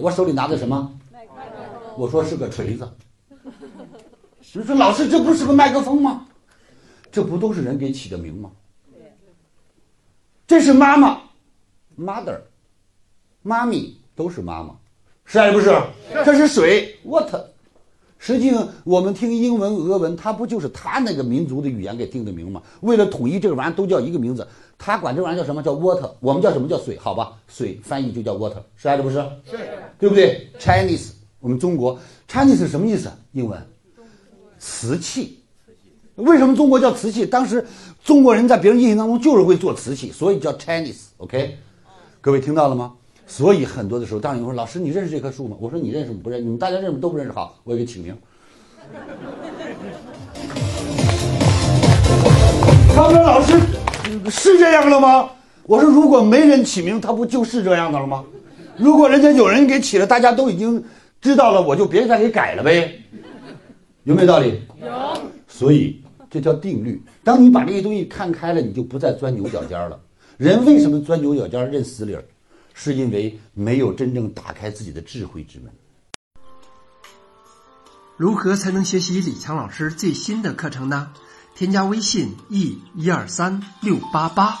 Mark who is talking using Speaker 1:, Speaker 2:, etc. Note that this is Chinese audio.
Speaker 1: 我手里拿的什么？我说是个锤子。你说老师，这不是个麦克风吗？这不都是人给起的名吗？这是妈妈，mother，妈咪都是妈妈，是还是不是？这是水，water。实际上，我们听英文、俄文，它不就是他那个民族的语言给定的名吗？为了统一这个玩意儿，都叫一个名字。他管这玩意儿叫什么？叫 water。我们叫什么叫水？好吧，水翻译就叫 water，是还是不是？
Speaker 2: 是，
Speaker 1: 对不对？Chinese，我们中国 Chinese 是什么意思？英文，瓷器。为什么中国叫瓷器？当时中国人在别人印象当中就是会做瓷器，所以叫 Chinese。OK，各位听到了吗？所以很多的时候，当有人说老师你认识这棵树吗？我说你认识吗不认识？你们大家认识都不认识？好，我给起个名。他们说老师是这样的吗？我说如果没人起名，他不就是这样的了吗？如果人家有人给起了，大家都已经知道了，我就别再给改了呗，有没有道理？
Speaker 2: 有。
Speaker 1: 所以这叫定律。当你把这些东西看开了，你就不再钻牛角尖了。人为什么钻牛角尖、认死理儿？是因为没有真正打开自己的智慧之门。
Speaker 3: 如何才能学习李强老师最新的课程呢？添加微信 e 一二三六八八，